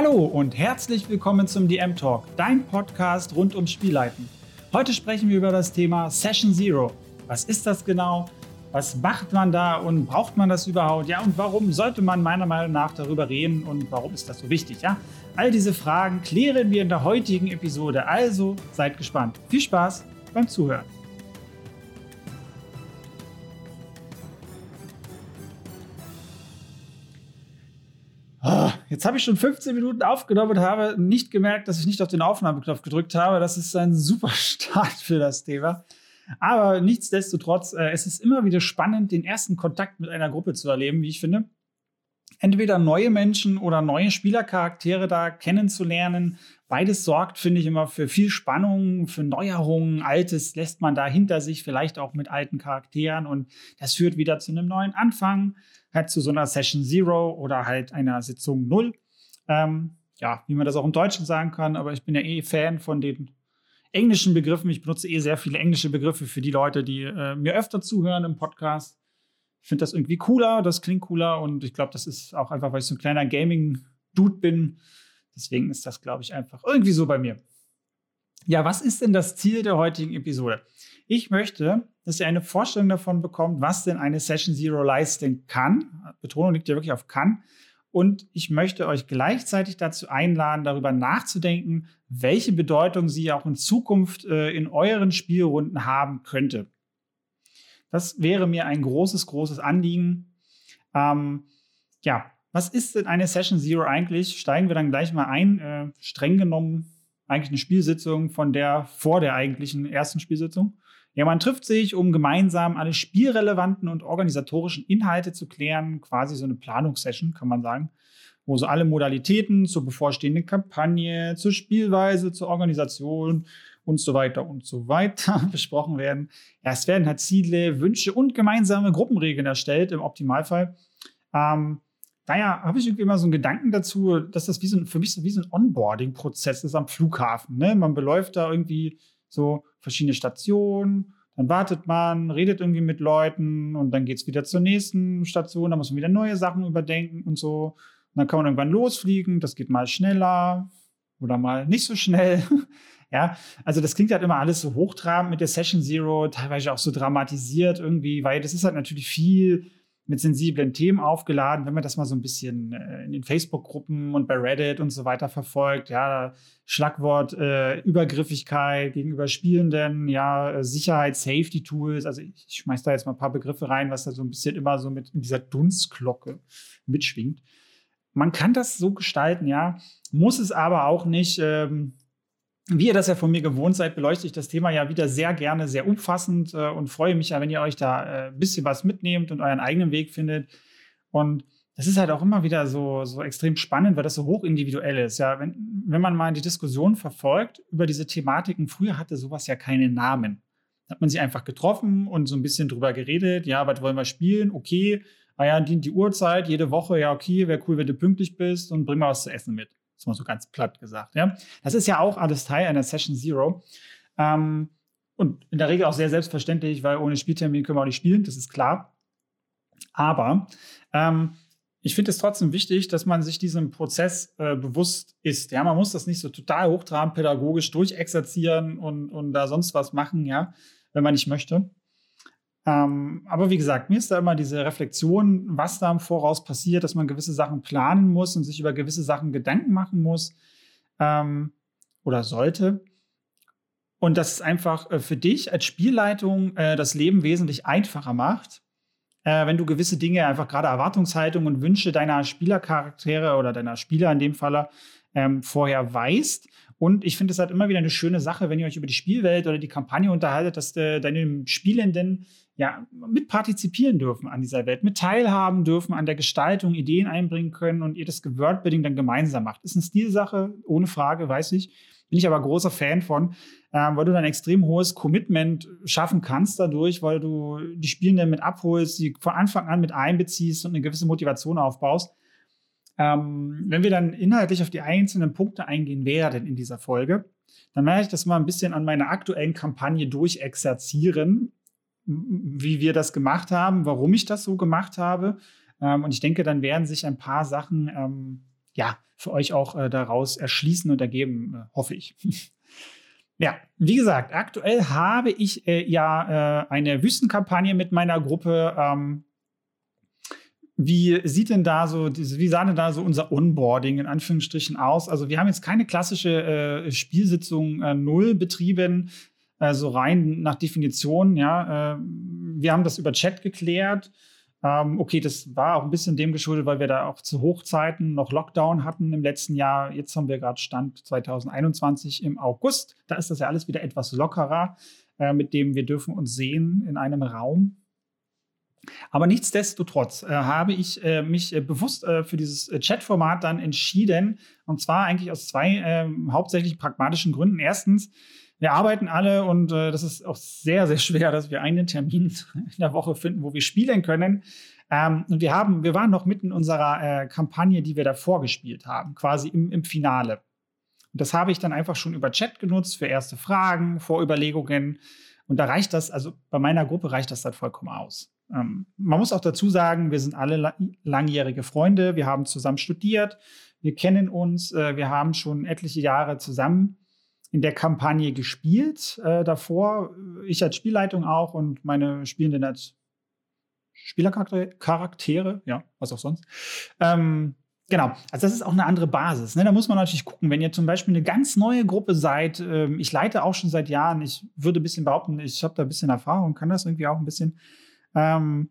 Hallo und herzlich willkommen zum DM Talk, dein Podcast rund ums Spielleiten. Heute sprechen wir über das Thema Session Zero. Was ist das genau? Was macht man da und braucht man das überhaupt? Ja, und warum sollte man meiner Meinung nach darüber reden und warum ist das so wichtig? Ja, all diese Fragen klären wir in der heutigen Episode. Also seid gespannt. Viel Spaß beim Zuhören. Jetzt habe ich schon 15 Minuten aufgenommen und habe nicht gemerkt, dass ich nicht auf den Aufnahmeknopf gedrückt habe. Das ist ein super Start für das Thema. Aber nichtsdestotrotz, äh, es ist immer wieder spannend, den ersten Kontakt mit einer Gruppe zu erleben, wie ich finde. Entweder neue Menschen oder neue Spielercharaktere da kennenzulernen. Beides sorgt, finde ich, immer für viel Spannung, für Neuerungen. Altes lässt man da hinter sich, vielleicht auch mit alten Charakteren. Und das führt wieder zu einem neuen Anfang halt zu so einer Session Zero oder halt einer Sitzung Null. Ähm, ja, wie man das auch im Deutschen sagen kann, aber ich bin ja eh Fan von den englischen Begriffen. Ich benutze eh sehr viele englische Begriffe für die Leute, die äh, mir öfter zuhören im Podcast. Ich finde das irgendwie cooler, das klingt cooler und ich glaube, das ist auch einfach, weil ich so ein kleiner Gaming-Dude bin. Deswegen ist das, glaube ich, einfach irgendwie so bei mir. Ja, was ist denn das Ziel der heutigen Episode? Ich möchte, dass ihr eine Vorstellung davon bekommt, was denn eine Session Zero leisten kann. Betonung liegt ja wirklich auf kann. Und ich möchte euch gleichzeitig dazu einladen, darüber nachzudenken, welche Bedeutung sie auch in Zukunft äh, in euren Spielrunden haben könnte. Das wäre mir ein großes, großes Anliegen. Ähm, ja, was ist denn eine Session Zero eigentlich? Steigen wir dann gleich mal ein. Äh, streng genommen eigentlich eine Spielsitzung von der vor der eigentlichen ersten Spielsitzung. Ja, man trifft sich, um gemeinsam alle spielrelevanten und organisatorischen Inhalte zu klären. Quasi so eine Planungssession, kann man sagen, wo so alle Modalitäten zur bevorstehenden Kampagne, zur Spielweise, zur Organisation und so weiter und so weiter besprochen werden. Ja, es werden halt Ziele, Wünsche und gemeinsame Gruppenregeln erstellt im Optimalfall. Ähm, daher habe ich irgendwie immer so einen Gedanken dazu, dass das wie so ein, für mich so wie so ein Onboarding-Prozess ist am Flughafen. Ne? Man beläuft da irgendwie so verschiedene Stationen, dann wartet man, redet irgendwie mit Leuten und dann geht es wieder zur nächsten Station, da muss man wieder neue Sachen überdenken und so. Und dann kann man irgendwann losfliegen, das geht mal schneller oder mal nicht so schnell. ja, also das klingt halt immer alles so hochtrabend mit der Session Zero, teilweise auch so dramatisiert irgendwie, weil das ist halt natürlich viel mit sensiblen Themen aufgeladen. Wenn man das mal so ein bisschen äh, in den Facebook-Gruppen und bei Reddit und so weiter verfolgt, ja, Schlagwort äh, Übergriffigkeit gegenüber Spielenden, ja, äh, Sicherheit, Safety-Tools. Also ich, ich schmeiß da jetzt mal ein paar Begriffe rein, was da so ein bisschen immer so mit in dieser Dunstglocke mitschwingt. Man kann das so gestalten, ja, muss es aber auch nicht. Ähm, wie ihr das ja von mir gewohnt seid, beleuchte ich das Thema ja wieder sehr gerne, sehr umfassend äh, und freue mich ja, wenn ihr euch da äh, ein bisschen was mitnehmt und euren eigenen Weg findet. Und das ist halt auch immer wieder so, so extrem spannend, weil das so hoch individuell ist. Ja, wenn, wenn man mal die Diskussion verfolgt über diese Thematiken, früher hatte sowas ja keine Namen. Da hat man sich einfach getroffen und so ein bisschen drüber geredet. Ja, was wollen wir spielen? Okay. Ah ja, dient die Uhrzeit, jede Woche, ja, okay, wäre cool, wenn du pünktlich bist und bring mal was zu essen mit. Das mal so ganz platt gesagt. Ja? Das ist ja auch alles Teil einer Session Zero. Ähm, und in der Regel auch sehr selbstverständlich, weil ohne Spieltermin können wir auch nicht spielen, das ist klar. Aber ähm, ich finde es trotzdem wichtig, dass man sich diesem Prozess äh, bewusst ist. Ja, man muss das nicht so total hochtrabend pädagogisch durchexerzieren und, und da sonst was machen, ja, wenn man nicht möchte. Ähm, aber wie gesagt, mir ist da immer diese Reflexion, was da im Voraus passiert, dass man gewisse Sachen planen muss und sich über gewisse Sachen Gedanken machen muss ähm, oder sollte. Und das ist einfach äh, für dich als Spielleitung äh, das Leben wesentlich einfacher macht, äh, wenn du gewisse Dinge, einfach gerade Erwartungshaltung und Wünsche deiner Spielercharaktere oder deiner Spieler in dem Falle ähm, vorher weißt. Und ich finde es halt immer wieder eine schöne Sache, wenn ihr euch über die Spielwelt oder die Kampagne unterhaltet, dass de, deine Spielenden ja, mit partizipieren dürfen an dieser Welt, mit teilhaben dürfen an der Gestaltung, Ideen einbringen können und ihr das Wordbuilding dann gemeinsam macht. Ist eine Stilsache, ohne Frage, weiß ich. Bin ich aber großer Fan von, äh, weil du dann extrem hohes Commitment schaffen kannst dadurch, weil du die Spielenden mit abholst, sie von Anfang an mit einbeziehst und eine gewisse Motivation aufbaust. Ähm, wenn wir dann inhaltlich auf die einzelnen Punkte eingehen werden in dieser Folge, dann werde ich das mal ein bisschen an meiner aktuellen Kampagne durchexerzieren, wie wir das gemacht haben, warum ich das so gemacht habe. Ähm, und ich denke, dann werden sich ein paar Sachen ähm, ja, für euch auch äh, daraus erschließen und ergeben, äh, hoffe ich. ja, wie gesagt, aktuell habe ich äh, ja äh, eine Wüstenkampagne mit meiner Gruppe. Ähm, wie sieht denn da so, wie sah denn da so unser Onboarding in Anführungsstrichen aus? Also wir haben jetzt keine klassische äh, Spielsitzung äh, null betrieben, also rein nach Definition, ja. Äh, wir haben das über Chat geklärt. Ähm, okay, das war auch ein bisschen dem geschuldet, weil wir da auch zu Hochzeiten noch Lockdown hatten im letzten Jahr. Jetzt haben wir gerade Stand 2021 im August. Da ist das ja alles wieder etwas lockerer, äh, mit dem wir dürfen uns sehen in einem Raum. Aber nichtsdestotrotz äh, habe ich äh, mich äh, bewusst äh, für dieses äh, Chat-Format dann entschieden. Und zwar eigentlich aus zwei ähm, hauptsächlich pragmatischen Gründen. Erstens, wir arbeiten alle und äh, das ist auch sehr, sehr schwer, dass wir einen Termin in der Woche finden, wo wir spielen können. Ähm, und wir haben, wir waren noch mitten in unserer Kampagne, die wir davor gespielt haben, quasi im, im Finale. Und das habe ich dann einfach schon über Chat genutzt für erste Fragen, Vorüberlegungen. Und da reicht das, also bei meiner Gruppe reicht das dann vollkommen aus. Ähm, man muss auch dazu sagen, wir sind alle langjährige Freunde, wir haben zusammen studiert, wir kennen uns, äh, wir haben schon etliche Jahre zusammen in der Kampagne gespielt. Äh, davor, ich als Spielleitung auch und meine Spielenden als Spielercharaktere, ja, was auch sonst. Ähm, Genau, also das ist auch eine andere Basis. Ne? Da muss man natürlich gucken, wenn ihr zum Beispiel eine ganz neue Gruppe seid. Ähm, ich leite auch schon seit Jahren. Ich würde ein bisschen behaupten, ich habe da ein bisschen Erfahrung, kann das irgendwie auch ein bisschen. Ähm,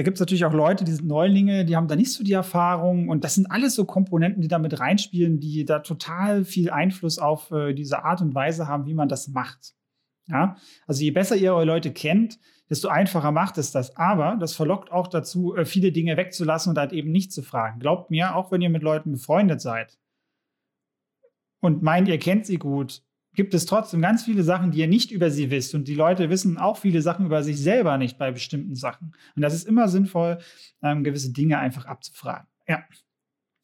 da gibt es natürlich auch Leute, die sind Neulinge, die haben da nicht so die Erfahrung. Und das sind alles so Komponenten, die da mit reinspielen, die da total viel Einfluss auf äh, diese Art und Weise haben, wie man das macht. Ja? Also je besser ihr eure Leute kennt, desto einfacher macht es das. Aber das verlockt auch dazu, äh, viele Dinge wegzulassen und halt eben nicht zu fragen. Glaubt mir, auch wenn ihr mit Leuten befreundet seid und meint, ihr kennt sie gut, gibt es trotzdem ganz viele Sachen, die ihr nicht über sie wisst. Und die Leute wissen auch viele Sachen über sich selber nicht bei bestimmten Sachen. Und das ist immer sinnvoll, ähm, gewisse Dinge einfach abzufragen. Ja.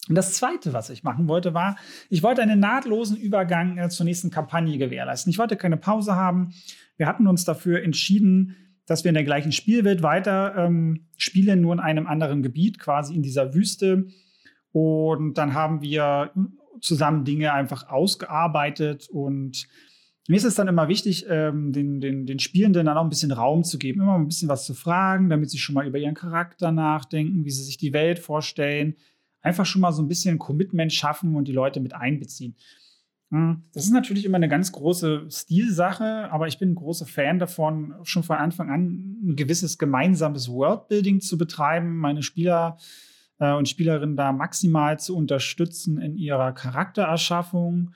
Und das Zweite, was ich machen wollte, war, ich wollte einen nahtlosen Übergang äh, zur nächsten Kampagne gewährleisten. Ich wollte keine Pause haben. Wir hatten uns dafür entschieden, dass wir in der gleichen Spielwelt weiter ähm, spielen, nur in einem anderen Gebiet, quasi in dieser Wüste. Und dann haben wir zusammen Dinge einfach ausgearbeitet und mir ist es dann immer wichtig, ähm, den, den, den Spielenden dann auch ein bisschen Raum zu geben, immer ein bisschen was zu fragen, damit sie schon mal über ihren Charakter nachdenken, wie sie sich die Welt vorstellen. Einfach schon mal so ein bisschen Commitment schaffen und die Leute mit einbeziehen. Hm, das ist natürlich immer eine ganz große Stilsache, aber ich bin ein großer Fan davon, schon von Anfang an ein gewisses gemeinsames Worldbuilding zu betreiben, meine Spieler äh, und Spielerinnen da maximal zu unterstützen in ihrer Charaktererschaffung.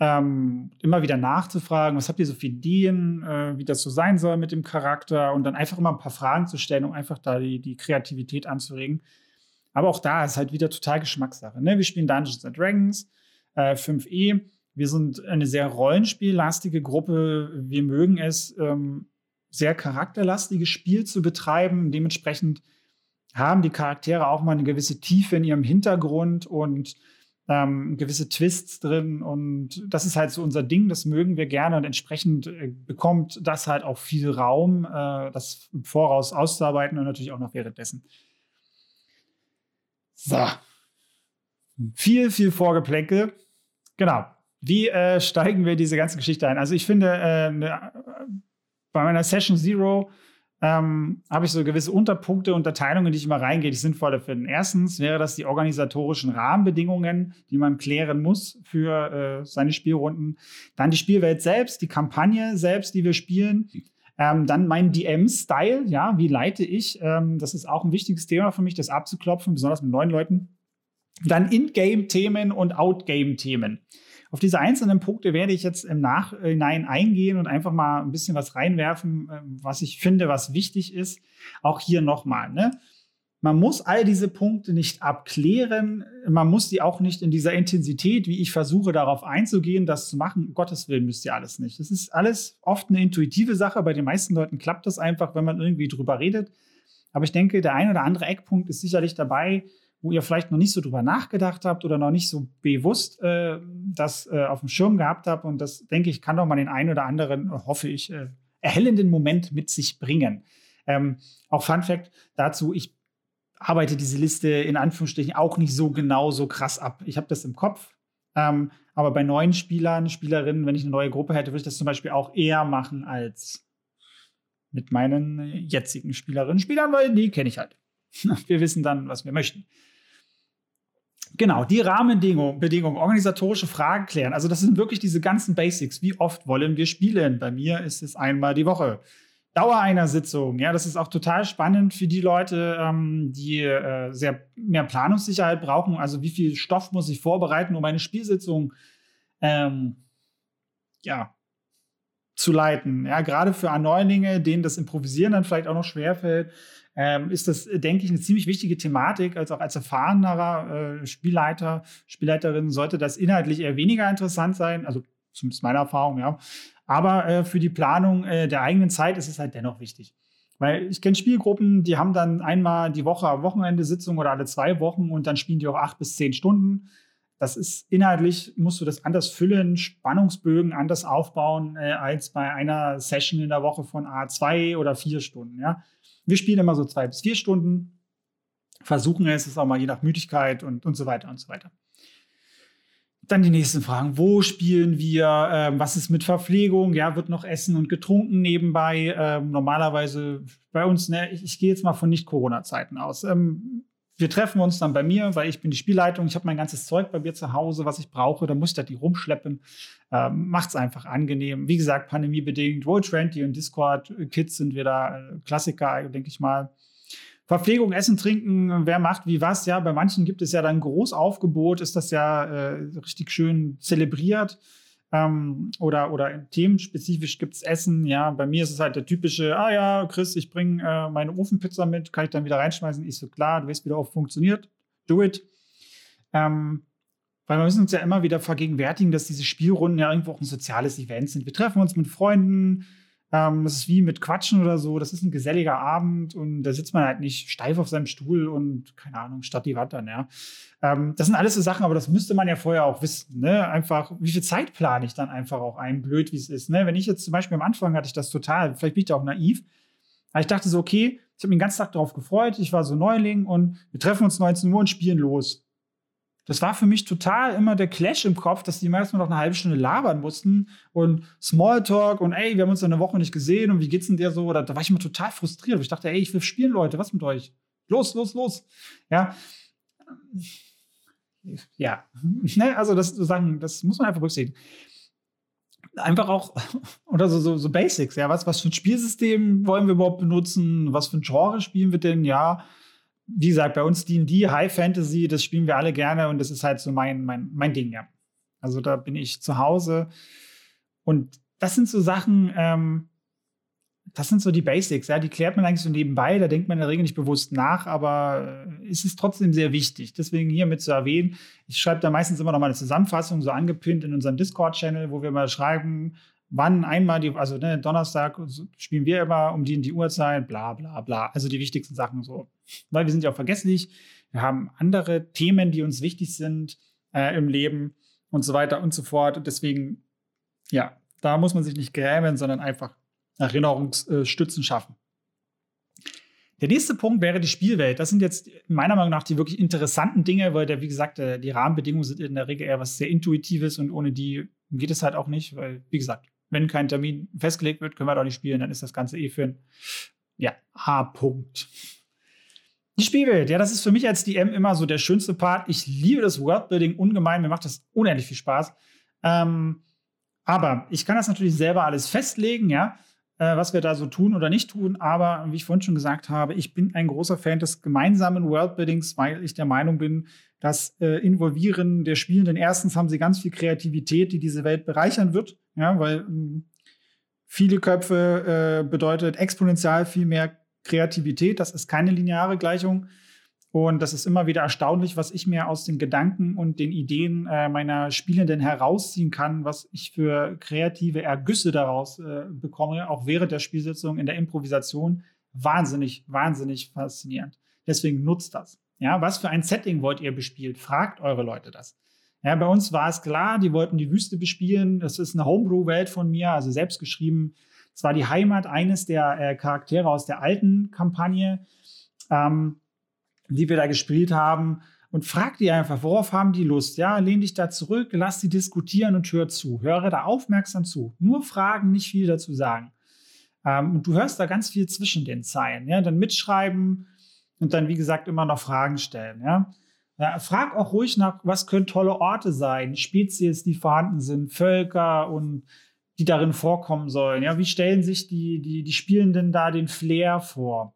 Ähm, immer wieder nachzufragen, was habt ihr so für Ideen, äh, wie das so sein soll mit dem Charakter und dann einfach immer ein paar Fragen zu stellen, um einfach da die, die Kreativität anzuregen. Aber auch da ist halt wieder total Geschmackssache. Ne? Wir spielen Dungeons and Dragons äh, 5e. Wir sind eine sehr rollenspiellastige Gruppe. Wir mögen es, ähm, sehr charakterlastiges Spiel zu betreiben. Dementsprechend haben die Charaktere auch mal eine gewisse Tiefe in ihrem Hintergrund und ähm, gewisse Twists drin. Und das ist halt so unser Ding, das mögen wir gerne und entsprechend äh, bekommt das halt auch viel Raum, äh, das im Voraus auszuarbeiten und natürlich auch noch währenddessen. So. Viel, viel Vorgeplänkel. Genau. Wie äh, steigen wir diese ganze Geschichte ein? Also ich finde, äh, ne, bei meiner Session Zero ähm, habe ich so gewisse Unterpunkte, Unterteilungen, die ich immer reingehe, die sinnvoll finden. Erstens wäre das die organisatorischen Rahmenbedingungen, die man klären muss für äh, seine Spielrunden. Dann die Spielwelt selbst, die Kampagne selbst, die wir spielen. Ähm, dann mein DM-Style, ja, wie leite ich? Ähm, das ist auch ein wichtiges Thema für mich, das abzuklopfen, besonders mit neuen Leuten. Dann In-Game-Themen und Out-Game-Themen. Auf diese einzelnen Punkte werde ich jetzt im Nachhinein eingehen und einfach mal ein bisschen was reinwerfen, äh, was ich finde, was wichtig ist. Auch hier nochmal. Ne? Man muss all diese Punkte nicht abklären. Man muss die auch nicht in dieser Intensität, wie ich versuche, darauf einzugehen, das zu machen. Um Gottes Willen müsst ihr alles nicht. Das ist alles oft eine intuitive Sache. Bei den meisten Leuten klappt das einfach, wenn man irgendwie drüber redet. Aber ich denke, der ein oder andere Eckpunkt ist sicherlich dabei, wo ihr vielleicht noch nicht so drüber nachgedacht habt oder noch nicht so bewusst äh, das äh, auf dem Schirm gehabt habt. Und das, denke ich, kann doch mal den einen oder anderen, äh, hoffe ich, äh, erhellenden Moment mit sich bringen. Ähm, auch Fun Fact dazu, ich arbeite diese Liste in Anführungsstrichen auch nicht so genau, so krass ab. Ich habe das im Kopf. Ähm, aber bei neuen Spielern, Spielerinnen, wenn ich eine neue Gruppe hätte, würde ich das zum Beispiel auch eher machen als mit meinen jetzigen Spielerinnen, Spielern, weil die kenne ich halt. Wir wissen dann, was wir möchten. Genau, die Rahmenbedingungen, Bedingungen, organisatorische Fragen klären. Also das sind wirklich diese ganzen Basics. Wie oft wollen wir spielen? Bei mir ist es einmal die Woche. Dauer einer Sitzung, ja, das ist auch total spannend für die Leute, ähm, die äh, sehr mehr Planungssicherheit brauchen. Also wie viel Stoff muss ich vorbereiten, um eine Spielsitzung ähm, ja, zu leiten. Ja, gerade für Neulinge, denen das Improvisieren dann vielleicht auch noch schwerfällt, ähm, ist das, denke ich, eine ziemlich wichtige Thematik. Als auch als erfahrenerer äh, Spielleiter, Spielleiterin sollte das inhaltlich eher weniger interessant sein. Also zumindest meiner Erfahrung, ja. Aber äh, für die Planung äh, der eigenen Zeit ist es halt dennoch wichtig. Weil ich kenne Spielgruppen, die haben dann einmal die Woche am Wochenende Sitzung oder alle zwei Wochen und dann spielen die auch acht bis zehn Stunden. Das ist inhaltlich, musst du das anders füllen, Spannungsbögen anders aufbauen, äh, als bei einer Session in der Woche von A2 oder vier Stunden. Ja? Wir spielen immer so zwei bis vier Stunden, versuchen es, ist auch mal je nach Müdigkeit und, und so weiter und so weiter. Dann die nächsten Fragen. Wo spielen wir? Ähm, was ist mit Verpflegung? Ja, wird noch Essen und getrunken nebenbei? Ähm, normalerweise bei uns, ne, ich, ich gehe jetzt mal von Nicht-Corona-Zeiten aus. Ähm, wir treffen uns dann bei mir, weil ich bin die Spielleitung. Ich habe mein ganzes Zeug bei mir zu Hause, was ich brauche. Da muss ich das nicht rumschleppen. Ähm, Macht es einfach angenehm. Wie gesagt, pandemiebedingt. Roll20 und Discord-Kids sind wir da äh, Klassiker, denke ich mal. Verpflegung, Essen, Trinken, wer macht wie was. Ja, bei manchen gibt es ja dann Großaufgebot, ist das ja äh, richtig schön zelebriert. Ähm, oder, oder themenspezifisch gibt es Essen. Ja, bei mir ist es halt der typische, ah ja, Chris, ich bringe äh, meine Ofenpizza mit, kann ich dann wieder reinschmeißen. Ich so, klar, du weißt, wie darauf funktioniert. Do it. Ähm, weil wir müssen uns ja immer wieder vergegenwärtigen, dass diese Spielrunden ja irgendwo auch ein soziales Event sind. Wir treffen uns mit Freunden, ähm, das ist wie mit Quatschen oder so. Das ist ein geselliger Abend und da sitzt man halt nicht steif auf seinem Stuhl und, keine Ahnung, statt die Wand dann, ja. Ähm, das sind alles so Sachen, aber das müsste man ja vorher auch wissen, ne? Einfach, wie viel Zeit plane ich dann einfach auch ein, blöd wie es ist, ne? Wenn ich jetzt zum Beispiel am Anfang hatte ich das total, vielleicht bin ich da auch naiv, aber ich dachte so, okay, ich habe mich den ganzen Tag darauf gefreut, ich war so Neuling und wir treffen uns 19 Uhr und spielen los das war für mich total immer der Clash im Kopf, dass die meisten noch eine halbe Stunde labern mussten und Smalltalk und ey, wir haben uns eine Woche nicht gesehen und wie geht's denn dir so? Oder da war ich immer total frustriert. Ich dachte, ey, ich will spielen, Leute, was mit euch? Los, los, los. Ja. Ja, ne, also das sagen, das muss man einfach berücksichtigen. Einfach auch, oder so, so, so Basics, ja, was, was für ein Spielsystem wollen wir überhaupt benutzen? Was für ein Genre spielen wir denn? Ja, wie gesagt, bei uns D&D, High Fantasy, das spielen wir alle gerne und das ist halt so mein, mein, mein Ding, ja. Also da bin ich zu Hause und das sind so Sachen, ähm, das sind so die Basics, ja, die klärt man eigentlich so nebenbei, da denkt man in der Regel nicht bewusst nach, aber äh, es ist trotzdem sehr wichtig. Deswegen hier mit zu erwähnen, ich schreibe da meistens immer noch mal eine Zusammenfassung, so angepinnt in unserem Discord-Channel, wo wir mal schreiben, wann einmal die, also ne, Donnerstag spielen wir immer um die in die Uhrzeit, bla bla bla. Also die wichtigsten Sachen so. Weil wir sind ja auch vergesslich. Wir haben andere Themen, die uns wichtig sind äh, im Leben und so weiter und so fort. Und deswegen, ja, da muss man sich nicht grämen, sondern einfach Erinnerungsstützen schaffen. Der nächste Punkt wäre die Spielwelt. Das sind jetzt meiner Meinung nach die wirklich interessanten Dinge, weil der, wie gesagt, äh, die Rahmenbedingungen sind in der Regel eher was sehr Intuitives und ohne die geht es halt auch nicht, weil, wie gesagt, wenn kein Termin festgelegt wird, können wir doch nicht spielen, dann ist das Ganze eh für ein ja, H-Punkt. Die Spielwelt, ja, das ist für mich als DM immer so der schönste Part. Ich liebe das Worldbuilding ungemein, mir macht das unendlich viel Spaß. Ähm, aber ich kann das natürlich selber alles festlegen, ja, äh, was wir da so tun oder nicht tun. Aber wie ich vorhin schon gesagt habe, ich bin ein großer Fan des gemeinsamen Worldbuildings, weil ich der Meinung bin, das äh, Involvieren der Spielenden, erstens haben sie ganz viel Kreativität, die diese Welt bereichern wird, ja, weil ähm, viele Köpfe äh, bedeutet exponentiell viel mehr Kreativität. Das ist keine lineare Gleichung. Und das ist immer wieder erstaunlich, was ich mir aus den Gedanken und den Ideen äh, meiner Spielenden herausziehen kann, was ich für kreative Ergüsse daraus äh, bekomme, auch während der Spielsitzung in der Improvisation. Wahnsinnig, wahnsinnig faszinierend. Deswegen nutzt das. Ja, was für ein Setting wollt ihr bespielt? Fragt eure Leute das. Ja, bei uns war es klar, die wollten die Wüste bespielen. Das ist eine Homebrew-Welt von mir, also selbst geschrieben. Es war die Heimat eines der äh, Charaktere aus der alten Kampagne. Ähm, die wir da gespielt haben und frag die einfach, worauf haben die Lust? Ja, lehn dich da zurück, lass sie diskutieren und hör zu. Höre da aufmerksam zu. Nur fragen, nicht viel dazu sagen. Ähm, und du hörst da ganz viel zwischen den Zeilen. Ja, dann mitschreiben und dann, wie gesagt, immer noch Fragen stellen. Ja. Ja, frag auch ruhig nach, was können tolle Orte sein, Spezies, die vorhanden sind, Völker und die darin vorkommen sollen. Ja, wie stellen sich die, die, die Spielenden da den Flair vor?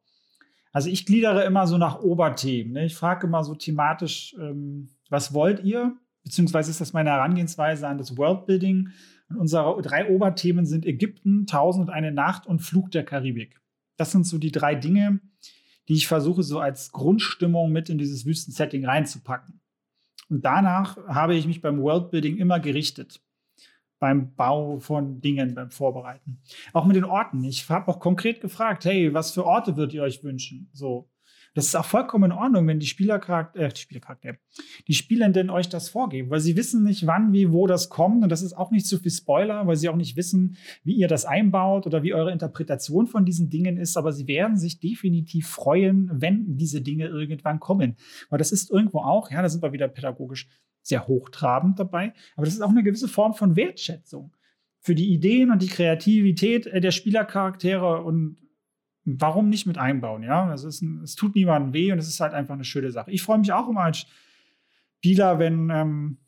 Also ich gliedere immer so nach Oberthemen. Ne? Ich frage immer so thematisch, ähm, was wollt ihr? Beziehungsweise ist das meine Herangehensweise an das Worldbuilding. Und unsere drei Oberthemen sind Ägypten, Tausend und eine Nacht und Flug der Karibik. Das sind so die drei Dinge, die ich versuche so als Grundstimmung mit in dieses Wüstensetting reinzupacken. Und danach habe ich mich beim Worldbuilding immer gerichtet. Beim Bau von Dingen, beim Vorbereiten. Auch mit den Orten. Ich habe auch konkret gefragt, hey, was für Orte würdet ihr euch wünschen? So, das ist auch vollkommen in Ordnung, wenn die Spielercharakter, äh, die Spielercharakter, die Spielenden euch das vorgeben, weil sie wissen nicht, wann, wie, wo das kommt. Und das ist auch nicht zu viel Spoiler, weil sie auch nicht wissen, wie ihr das einbaut oder wie eure Interpretation von diesen Dingen ist. Aber sie werden sich definitiv freuen, wenn diese Dinge irgendwann kommen. Weil das ist irgendwo auch, ja, da sind wir wieder pädagogisch sehr hochtrabend dabei. Aber das ist auch eine gewisse Form von Wertschätzung für die Ideen und die Kreativität der Spielercharaktere und warum nicht mit einbauen? Ja, das ist ein, es tut niemandem weh und es ist halt einfach eine schöne Sache. Ich freue mich auch immer als Spieler, wenn ähm,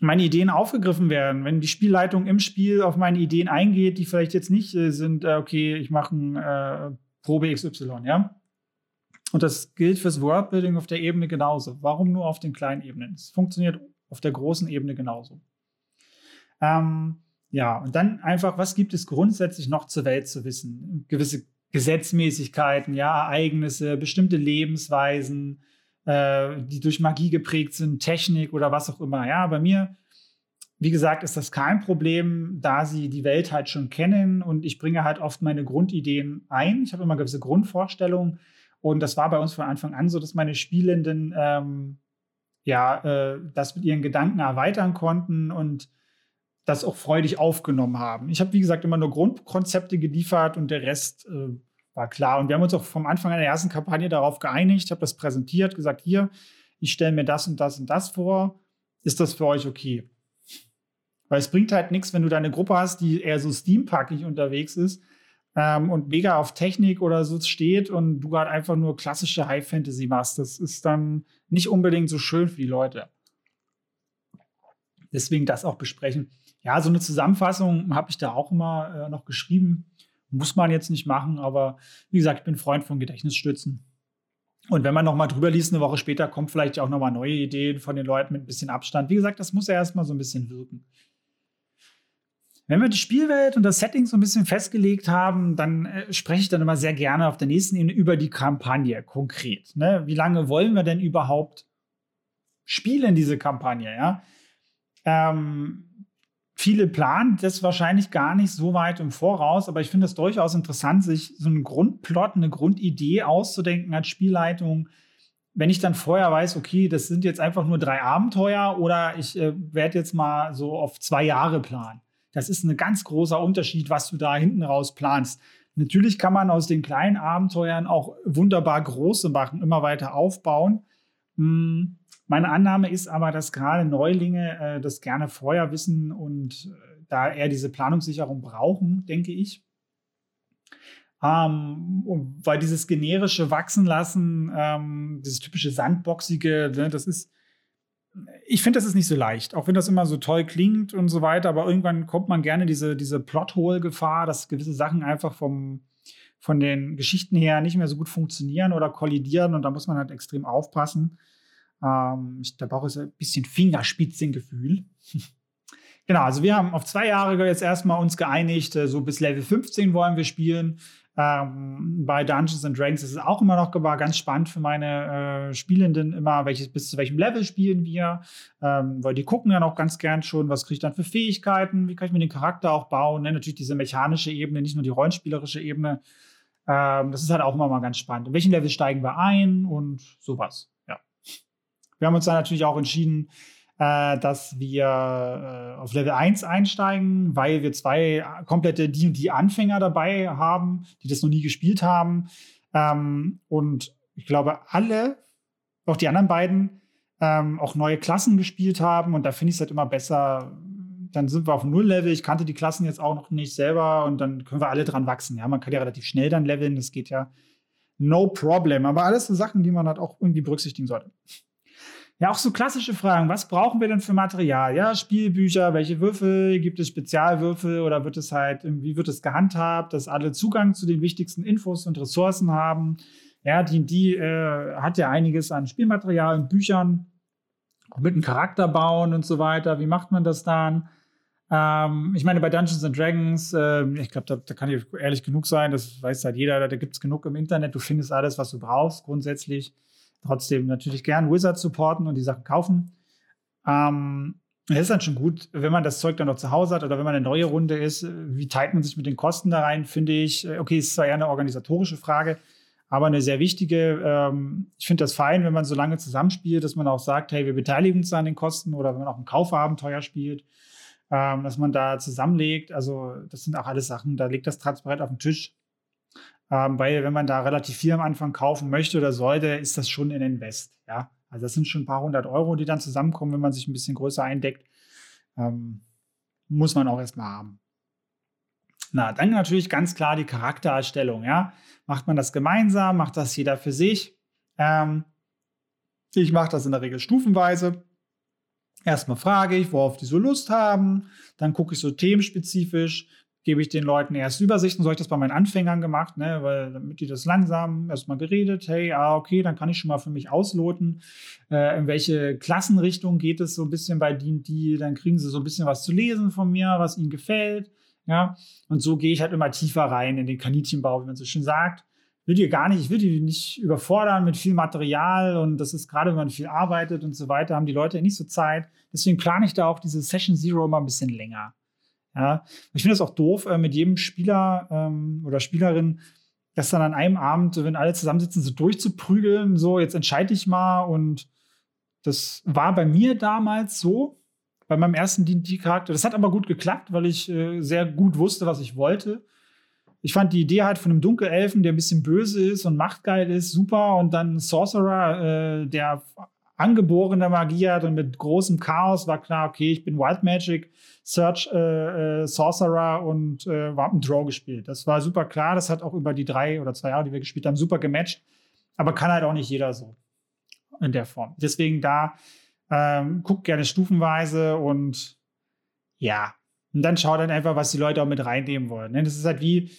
meine Ideen aufgegriffen werden, wenn die Spielleitung im Spiel auf meine Ideen eingeht, die vielleicht jetzt nicht äh, sind, äh, okay, ich mache ein äh, Probe XY, ja. Und das gilt fürs Worldbuilding auf der Ebene genauso. Warum nur auf den kleinen Ebenen? Es funktioniert auf der großen Ebene genauso. Ähm, ja, und dann einfach, was gibt es grundsätzlich noch zur Welt zu wissen? Gewisse Gesetzmäßigkeiten, ja, Ereignisse, bestimmte Lebensweisen, äh, die durch Magie geprägt sind, Technik oder was auch immer. Ja, bei mir, wie gesagt, ist das kein Problem, da sie die Welt halt schon kennen und ich bringe halt oft meine Grundideen ein. Ich habe immer gewisse Grundvorstellungen und das war bei uns von Anfang an so, dass meine Spielenden ähm, ja äh, das mit ihren Gedanken erweitern konnten und das auch freudig aufgenommen haben. Ich habe, wie gesagt, immer nur Grundkonzepte geliefert und der Rest äh, war klar. Und wir haben uns auch vom Anfang der ersten Kampagne darauf geeinigt. Habe das präsentiert, gesagt, hier, ich stelle mir das und das und das vor. Ist das für euch okay? Weil es bringt halt nichts, wenn du deine Gruppe hast, die eher so steampackig unterwegs ist ähm, und mega auf Technik oder so steht und du halt einfach nur klassische High Fantasy machst. Das ist dann nicht unbedingt so schön für die Leute. Deswegen das auch besprechen ja, so eine Zusammenfassung habe ich da auch immer äh, noch geschrieben. Muss man jetzt nicht machen, aber wie gesagt, ich bin Freund von Gedächtnisstützen. Und wenn man noch mal drüber liest, eine Woche später, kommt vielleicht auch noch mal neue Ideen von den Leuten mit ein bisschen Abstand. Wie gesagt, das muss ja erstmal so ein bisschen wirken. Wenn wir die Spielwelt und das Setting so ein bisschen festgelegt haben, dann äh, spreche ich dann immer sehr gerne auf der nächsten Ebene über die Kampagne konkret. Ne? Wie lange wollen wir denn überhaupt spielen, diese Kampagne? Ja? Ähm, Viele planen das wahrscheinlich gar nicht so weit im Voraus, aber ich finde es durchaus interessant, sich so einen Grundplot, eine Grundidee auszudenken als Spielleitung. Wenn ich dann vorher weiß, okay, das sind jetzt einfach nur drei Abenteuer oder ich äh, werde jetzt mal so auf zwei Jahre planen. Das ist ein ganz großer Unterschied, was du da hinten raus planst. Natürlich kann man aus den kleinen Abenteuern auch wunderbar große machen, immer weiter aufbauen. Hm meine Annahme ist aber, dass gerade Neulinge äh, das gerne vorher wissen und äh, da eher diese Planungssicherung brauchen, denke ich. Ähm, weil dieses generische Wachsen lassen, ähm, dieses typische Sandboxige, ne, das ist, ich finde, das ist nicht so leicht, auch wenn das immer so toll klingt und so weiter, aber irgendwann kommt man gerne diese, diese Plothole-Gefahr, dass gewisse Sachen einfach vom, von den Geschichten her nicht mehr so gut funktionieren oder kollidieren und da muss man halt extrem aufpassen. Ähm, da brauche ich ein bisschen Fingerspitzengefühl. genau, also wir haben auf zwei Jahre jetzt erstmal uns geeinigt, äh, so bis Level 15 wollen wir spielen. Ähm, bei Dungeons and Dragons ist es auch immer noch war ganz spannend für meine äh, Spielenden immer, welches, bis zu welchem Level spielen wir. Ähm, weil die gucken ja noch ganz gern schon, was kriege ich dann für Fähigkeiten, wie kann ich mir den Charakter auch bauen. Ne? Natürlich diese mechanische Ebene, nicht nur die rollenspielerische Ebene. Ähm, das ist halt auch immer mal ganz spannend. In welchen Level steigen wir ein und sowas. Wir haben uns dann natürlich auch entschieden, äh, dass wir äh, auf Level 1 einsteigen, weil wir zwei komplette D&D-Anfänger dabei haben, die das noch nie gespielt haben. Ähm, und ich glaube, alle auch die anderen beiden ähm, auch neue Klassen gespielt haben. Und da finde ich es halt immer besser. Dann sind wir auf Null-Level. Ich kannte die Klassen jetzt auch noch nicht selber und dann können wir alle dran wachsen. Ja, man kann ja relativ schnell dann leveln. Das geht ja no problem. Aber alles so Sachen, die man halt auch irgendwie berücksichtigen sollte. Ja, auch so klassische Fragen. Was brauchen wir denn für Material? Ja, Spielbücher, welche Würfel? Gibt es Spezialwürfel oder wird es halt, wie wird es gehandhabt, dass alle Zugang zu den wichtigsten Infos und Ressourcen haben? Ja, die, die äh, hat ja einiges an Spielmaterial und Büchern, mit einem Charakter bauen und so weiter. Wie macht man das dann? Ähm, ich meine, bei Dungeons and Dragons, äh, ich glaube, da, da, kann ich ehrlich genug sein, das weiß halt jeder, da gibt es genug im Internet, du findest alles, was du brauchst, grundsätzlich. Trotzdem natürlich gern Wizard supporten und die Sachen kaufen. Ähm, es ist dann schon gut, wenn man das Zeug dann noch zu Hause hat oder wenn man eine neue Runde ist, wie teilt man sich mit den Kosten da rein, finde ich. Äh, okay, ist zwar eher eine organisatorische Frage, aber eine sehr wichtige. Ähm, ich finde das fein, wenn man so lange zusammenspielt, dass man auch sagt, hey, wir beteiligen uns an den Kosten oder wenn man auch ein Kaufabenteuer spielt, ähm, dass man da zusammenlegt. Also das sind auch alles Sachen, da liegt das transparent auf dem Tisch. Ähm, weil wenn man da relativ viel am Anfang kaufen möchte oder sollte, ist das schon ein Invest. Ja, also das sind schon ein paar hundert Euro, die dann zusammenkommen, wenn man sich ein bisschen größer eindeckt. Ähm, muss man auch erstmal haben. Na, dann natürlich ganz klar die Charaktererstellung. Ja, macht man das gemeinsam, macht das jeder für sich. Ähm, ich mache das in der Regel stufenweise. Erstmal frage ich, worauf die so Lust haben. Dann gucke ich so themenspezifisch, gebe ich den Leuten erst Übersichten. So habe ich das bei meinen Anfängern gemacht, ne? weil damit die das langsam erstmal geredet, hey, ah, okay, dann kann ich schon mal für mich ausloten, äh, in welche Klassenrichtung geht es so ein bisschen bei D&D, dann kriegen sie so ein bisschen was zu lesen von mir, was ihnen gefällt, ja, und so gehe ich halt immer tiefer rein in den Kaninchenbau, wie man so schön sagt. Will die gar nicht, ich will die nicht überfordern mit viel Material und das ist gerade, wenn man viel arbeitet und so weiter, haben die Leute nicht so Zeit. Deswegen plane ich da auch diese Session Zero immer ein bisschen länger. Ja, ich finde es auch doof, äh, mit jedem Spieler ähm, oder Spielerin das dann an einem Abend, wenn alle zusammensitzen, so durchzuprügeln, so jetzt entscheide ich mal. Und das war bei mir damals so, bei meinem ersten D&D-Charakter. Das hat aber gut geklappt, weil ich äh, sehr gut wusste, was ich wollte. Ich fand die Idee halt von einem Dunkelelfen, der ein bisschen böse ist und machtgeil ist, super. Und dann Sorcerer, äh, der angeborene Magie hat und mit großem Chaos war klar, okay, ich bin Wild Magic, Search, äh, äh, Sorcerer und äh, Draw gespielt. Das war super klar. Das hat auch über die drei oder zwei Jahre, die wir gespielt haben, super gematcht. Aber kann halt auch nicht jeder so in der Form. Deswegen da ähm, guckt gerne stufenweise und ja. Und dann schaut dann einfach, was die Leute auch mit reinnehmen wollen. Ne? Das ist halt wie,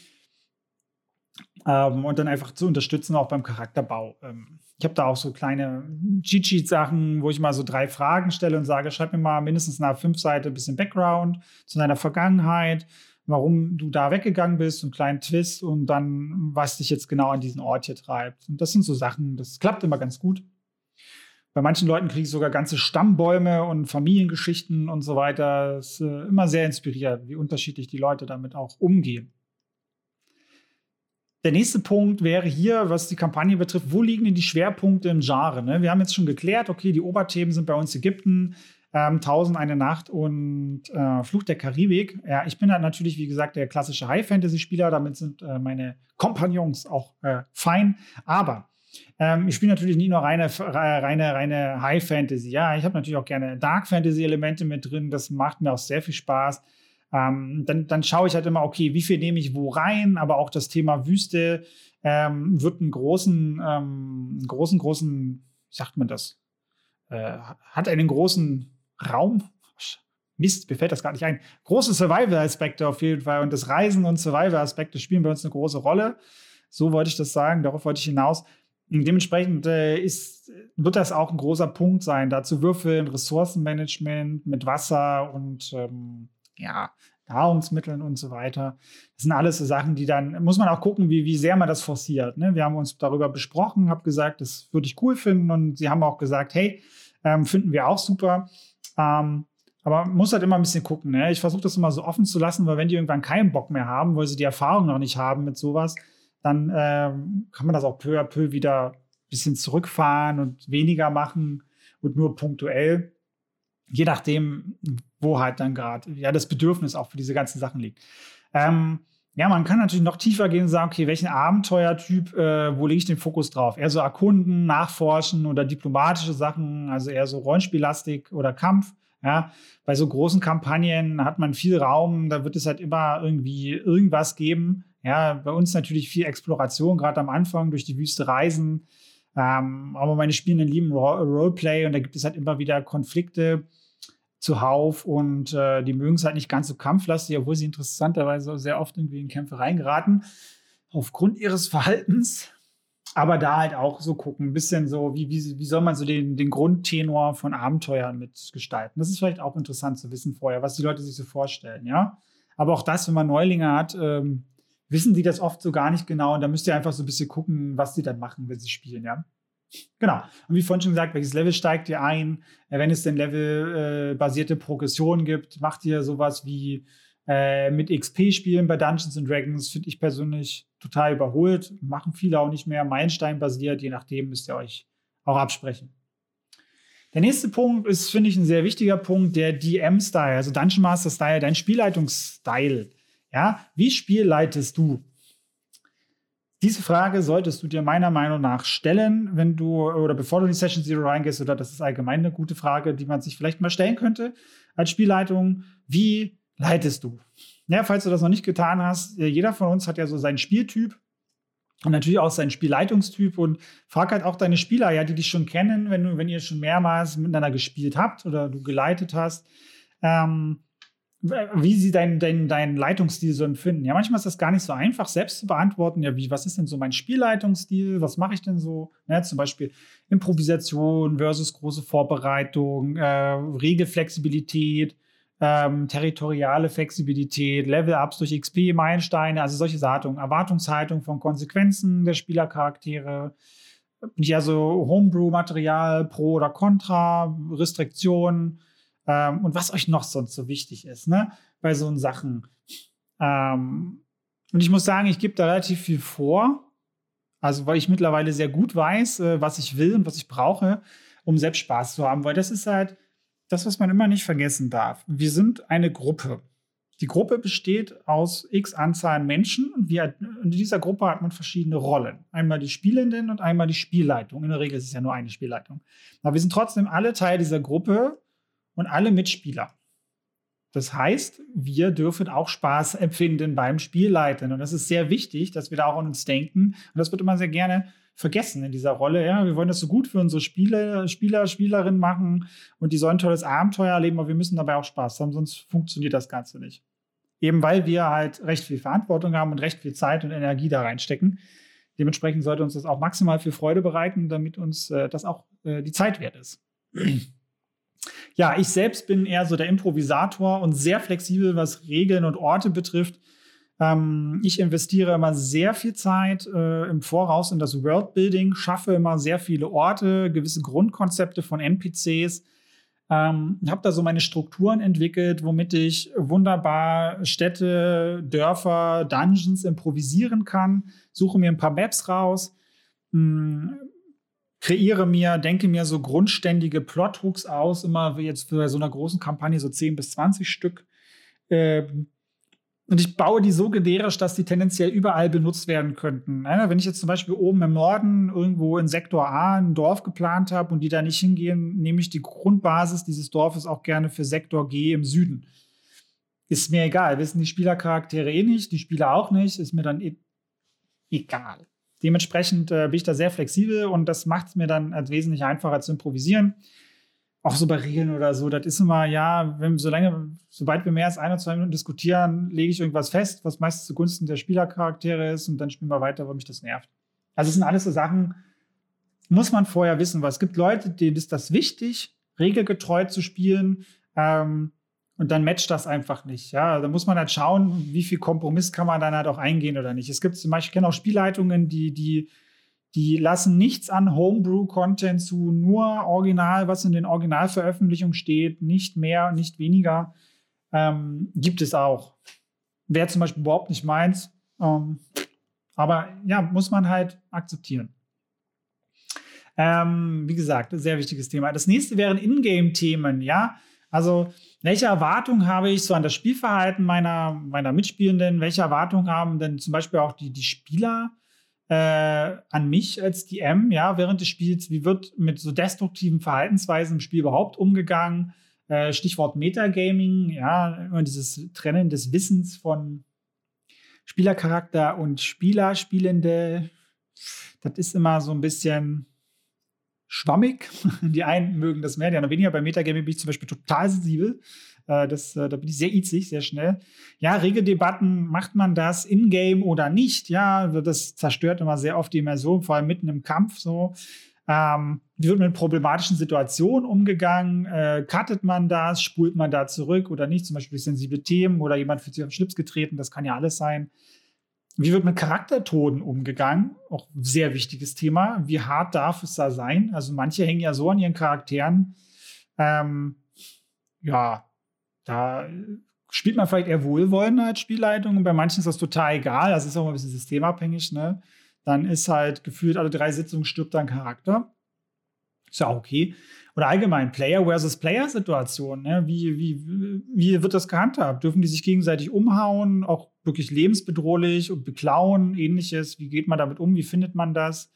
ähm, und dann einfach zu unterstützen, auch beim Charakterbau. Ähm, ich habe da auch so kleine Cheat-Sheet-Sachen, wo ich mal so drei Fragen stelle und sage, schreib mir mal mindestens nach fünf Seiten ein bisschen Background zu deiner Vergangenheit, warum du da weggegangen bist, einen kleinen Twist und dann, was dich jetzt genau an diesen Ort hier treibt. Und das sind so Sachen, das klappt immer ganz gut. Bei manchen Leuten kriege ich sogar ganze Stammbäume und Familiengeschichten und so weiter. Das ist äh, immer sehr inspiriert, wie unterschiedlich die Leute damit auch umgehen. Der nächste Punkt wäre hier, was die Kampagne betrifft, wo liegen denn die Schwerpunkte im Genre? Ne? Wir haben jetzt schon geklärt, okay, die Oberthemen sind bei uns Ägypten, ähm, Tausend eine Nacht und äh, Fluch der Karibik. Ja, ich bin halt natürlich, wie gesagt, der klassische High-Fantasy-Spieler, damit sind äh, meine Kompagnons auch äh, fein. Aber ähm, ich spiele natürlich nie nur reine, reine, reine High-Fantasy. Ja, ich habe natürlich auch gerne Dark-Fantasy-Elemente mit drin. Das macht mir auch sehr viel Spaß. Ähm, dann, dann schaue ich halt immer, okay, wie viel nehme ich wo rein, aber auch das Thema Wüste ähm, wird einen großen, ähm, großen, großen, wie sagt man das, äh, hat einen großen Raum. Mist, mir fällt das gar nicht ein. Große Survival-Aspekte auf jeden Fall. Und das Reisen und Survival-Aspekte spielen bei uns eine große Rolle. So wollte ich das sagen, darauf wollte ich hinaus. Und dementsprechend äh, ist, wird das auch ein großer Punkt sein, da zu würfeln, Ressourcenmanagement mit Wasser und ähm, ja, Nahrungsmitteln und so weiter. Das sind alles so Sachen, die dann, muss man auch gucken, wie, wie sehr man das forciert. Ne? Wir haben uns darüber besprochen, habe gesagt, das würde ich cool finden und sie haben auch gesagt, hey, ähm, finden wir auch super. Ähm, aber man muss halt immer ein bisschen gucken. Ne? Ich versuche das immer so offen zu lassen, weil wenn die irgendwann keinen Bock mehr haben, weil sie die Erfahrung noch nicht haben mit sowas, dann ähm, kann man das auch peu à peu wieder ein bisschen zurückfahren und weniger machen und nur punktuell je nachdem, wo halt dann gerade ja das Bedürfnis auch für diese ganzen Sachen liegt. Ähm, ja, man kann natürlich noch tiefer gehen und sagen, okay, welchen Abenteuertyp, äh, wo lege ich den Fokus drauf? Eher so erkunden, nachforschen oder diplomatische Sachen, also eher so Rollenspiellastik oder Kampf. Ja, bei so großen Kampagnen hat man viel Raum, da wird es halt immer irgendwie irgendwas geben. Ja, bei uns natürlich viel Exploration, gerade am Anfang durch die Wüste reisen. Ähm, aber meine Spielenden lieben Roleplay und da gibt es halt immer wieder Konflikte zuhauf und äh, die mögen es halt nicht ganz so kampflastig, obwohl sie interessanterweise sehr oft irgendwie in Kämpfe reingeraten, aufgrund ihres Verhaltens. Aber da halt auch so gucken, ein bisschen so, wie, wie, wie soll man so den, den Grundtenor von Abenteuern mitgestalten. Das ist vielleicht auch interessant zu wissen vorher, was die Leute sich so vorstellen, ja. Aber auch das, wenn man Neulinge hat, ähm, wissen die das oft so gar nicht genau und da müsst ihr einfach so ein bisschen gucken, was die dann machen, wenn sie spielen, ja. Genau. Und wie vorhin schon gesagt, welches Level steigt ihr ein? Äh, wenn es denn levelbasierte äh, Progression gibt, macht ihr sowas wie äh, mit XP spielen bei Dungeons and Dragons, finde ich persönlich total überholt. Machen viele auch nicht mehr. Meilenstein basiert, je nachdem müsst ihr euch auch absprechen. Der nächste Punkt ist, finde ich, ein sehr wichtiger Punkt, der DM-Style, also Dungeon Master Style, dein Spielleitungsstyle. Ja, wie spielleitest du? Diese Frage solltest du dir meiner Meinung nach stellen, wenn du oder bevor du in die Session Zero reingehst, oder das ist allgemein eine gute Frage, die man sich vielleicht mal stellen könnte als Spielleitung. Wie leitest du? Ja, falls du das noch nicht getan hast, äh, jeder von uns hat ja so seinen Spieltyp und natürlich auch seinen Spielleitungstyp und frag halt auch deine Spieler, ja, die dich schon kennen, wenn du, wenn ihr schon mehrmals miteinander gespielt habt oder du geleitet hast. Ähm, wie sie deinen dein, dein Leitungsstil so empfinden. Ja, manchmal ist das gar nicht so einfach, selbst zu beantworten. Ja, wie, was ist denn so mein Spielleitungsstil? Was mache ich denn so? Ja, zum Beispiel Improvisation versus große Vorbereitung, äh, Regelflexibilität, ähm, territoriale Flexibilität, Level-Ups durch XP, Meilensteine, also solche Sachen, Erwartungshaltung von Konsequenzen der Spielercharaktere. Ja, so Homebrew-Material, Pro oder Contra, Restriktionen, ähm, und was euch noch sonst so wichtig ist, ne, bei so Sachen. Ähm, und ich muss sagen, ich gebe da relativ viel vor. Also, weil ich mittlerweile sehr gut weiß, äh, was ich will und was ich brauche, um selbst Spaß zu haben. Weil das ist halt das, was man immer nicht vergessen darf. Wir sind eine Gruppe. Die Gruppe besteht aus x Anzahl Menschen und wir, in dieser Gruppe hat man verschiedene Rollen. Einmal die Spielenden und einmal die Spielleitung. In der Regel ist es ja nur eine Spielleitung. Aber wir sind trotzdem alle Teil dieser Gruppe und alle Mitspieler. Das heißt, wir dürfen auch Spaß empfinden beim Spielleiten. Und das ist sehr wichtig, dass wir da auch an uns denken. Und das wird immer sehr gerne vergessen in dieser Rolle. Ja, wir wollen das so gut für unsere Spiele, Spieler, Spielerinnen machen und die sollen ein tolles Abenteuer erleben, aber wir müssen dabei auch Spaß haben, sonst funktioniert das Ganze nicht. Eben weil wir halt recht viel Verantwortung haben und recht viel Zeit und Energie da reinstecken. Dementsprechend sollte uns das auch maximal viel Freude bereiten, damit uns äh, das auch äh, die Zeit wert ist. Ja, ich selbst bin eher so der Improvisator und sehr flexibel, was Regeln und Orte betrifft. Ähm, ich investiere immer sehr viel Zeit äh, im Voraus in das Worldbuilding, schaffe immer sehr viele Orte, gewisse Grundkonzepte von NPCs. Ähm, habe da so meine Strukturen entwickelt, womit ich wunderbar Städte, Dörfer, Dungeons improvisieren kann. Suche mir ein paar Maps raus, mh, hm, kreiere mir, denke mir so grundständige Plothooks aus, immer jetzt für so einer großen Kampagne so 10 bis 20 Stück. Ähm, und ich baue die so generisch, dass die tendenziell überall benutzt werden könnten. Wenn ich jetzt zum Beispiel oben im Norden irgendwo in Sektor A ein Dorf geplant habe und die da nicht hingehen, nehme ich die Grundbasis dieses Dorfes auch gerne für Sektor G im Süden. Ist mir egal. Wissen die Spielercharaktere eh nicht, die Spieler auch nicht, ist mir dann e egal. Dementsprechend äh, bin ich da sehr flexibel und das macht es mir dann als wesentlich einfacher zu improvisieren. Auch so bei Regeln oder so, das ist immer, ja, wenn, solange, sobald wir mehr als ein oder zwei Minuten diskutieren, lege ich irgendwas fest, was meistens zugunsten der Spielercharaktere ist und dann spielen wir weiter, weil mich das nervt. Also es sind alles so Sachen, muss man vorher wissen, weil es gibt Leute, denen ist das wichtig, regelgetreu zu spielen. Ähm, und dann matcht das einfach nicht. Ja, da muss man halt schauen, wie viel Kompromiss kann man dann halt auch eingehen oder nicht. Es gibt zum Beispiel, ich kenne auch Spielleitungen, die, die, die lassen nichts an Homebrew-Content zu, nur Original, was in den Originalveröffentlichungen steht, nicht mehr, nicht weniger. Ähm, gibt es auch. Wäre zum Beispiel überhaupt nicht meins. Ähm, aber ja, muss man halt akzeptieren. Ähm, wie gesagt, sehr wichtiges Thema. Das nächste wären Ingame-Themen, ja. Also, welche Erwartungen habe ich so an das Spielverhalten meiner, meiner Mitspielenden? Welche Erwartungen haben denn zum Beispiel auch die, die Spieler äh, an mich als DM, ja, während des Spiels? Wie wird mit so destruktiven Verhaltensweisen im Spiel überhaupt umgegangen? Äh, Stichwort Metagaming, ja, immer dieses Trennen des Wissens von Spielercharakter und Spielerspielende. Das ist immer so ein bisschen schwammig. Die einen mögen das mehr, die anderen weniger. Bei Metagaming bin ich zum Beispiel total sensibel. Äh, das, äh, da bin ich sehr itzig, sehr schnell. Ja, Regeldebatten, macht man das in-game oder nicht? Ja, das zerstört immer sehr oft die Immersion, vor allem mitten im Kampf so. Ähm, wie wird mit problematischen Situationen umgegangen? Äh, cuttet man das? Spult man da zurück oder nicht? Zum Beispiel sensible Themen oder jemand fühlt sich auf den Schlips getreten. Das kann ja alles sein. Wie wird mit Charaktertoden umgegangen? Auch sehr wichtiges Thema. Wie hart darf es da sein? Also manche hängen ja so an ihren Charakteren. Ähm, ja, da spielt man vielleicht eher wohlwollender als Spielleitung und bei manchen ist das total egal. Das ist auch ein bisschen systemabhängig. Ne? Dann ist halt gefühlt alle drei Sitzungen stirbt dein Charakter. Ist ja auch okay. Oder allgemein Player versus Player-Situation. Ne? Wie, wie, wie wird das gehandhabt? Dürfen die sich gegenseitig umhauen? Auch wirklich lebensbedrohlich und beklauen, ähnliches. Wie geht man damit um? Wie findet man das?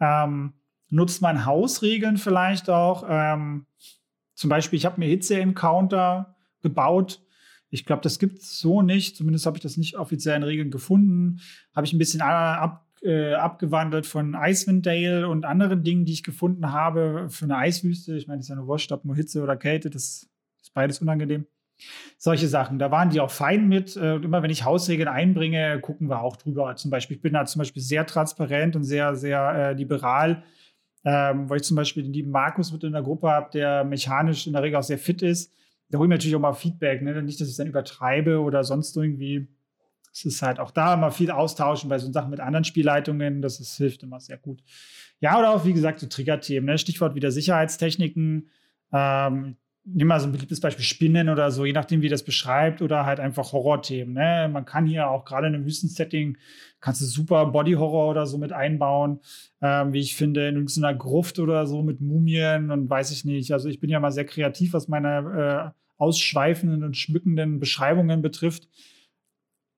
Ähm, nutzt man Hausregeln vielleicht auch? Ähm, zum Beispiel, ich habe mir Hitze-Encounter gebaut. Ich glaube, das gibt es so nicht. Zumindest habe ich das nicht offiziell in Regeln gefunden. Habe ich ein bisschen ab, äh, abgewandelt von Icewind Dale und anderen Dingen, die ich gefunden habe für eine Eiswüste. Ich meine, das ist ja eine Wurscht, ob nur Hitze oder Kälte, das ist beides unangenehm. Solche Sachen, da waren die auch fein mit. Äh, immer wenn ich Hausregeln einbringe, gucken wir auch drüber. Zum Beispiel, ich bin da zum Beispiel sehr transparent und sehr, sehr äh, liberal, ähm, weil ich zum Beispiel den lieben Markus mit in der Gruppe habe, der mechanisch in der Regel auch sehr fit ist. Da hole ich natürlich auch mal Feedback, ne? nicht, dass ich dann übertreibe oder sonst irgendwie es ist halt auch da immer viel austauschen bei so Sachen mit anderen Spielleitungen. Das ist, hilft immer sehr gut. Ja, oder auch, wie gesagt, so Triggerthemen. Ne? Stichwort wieder Sicherheitstechniken. Ähm, nimm mal so ein beliebtes Beispiel Spinnen oder so, je nachdem, wie das beschreibt, oder halt einfach Horrorthemen. Ne? Man kann hier auch gerade in einem Wüstensetting, kannst du super Body-Horror oder so mit einbauen, ähm, wie ich finde, in so einer Gruft oder so mit Mumien und weiß ich nicht. Also ich bin ja mal sehr kreativ, was meine äh, ausschweifenden und schmückenden Beschreibungen betrifft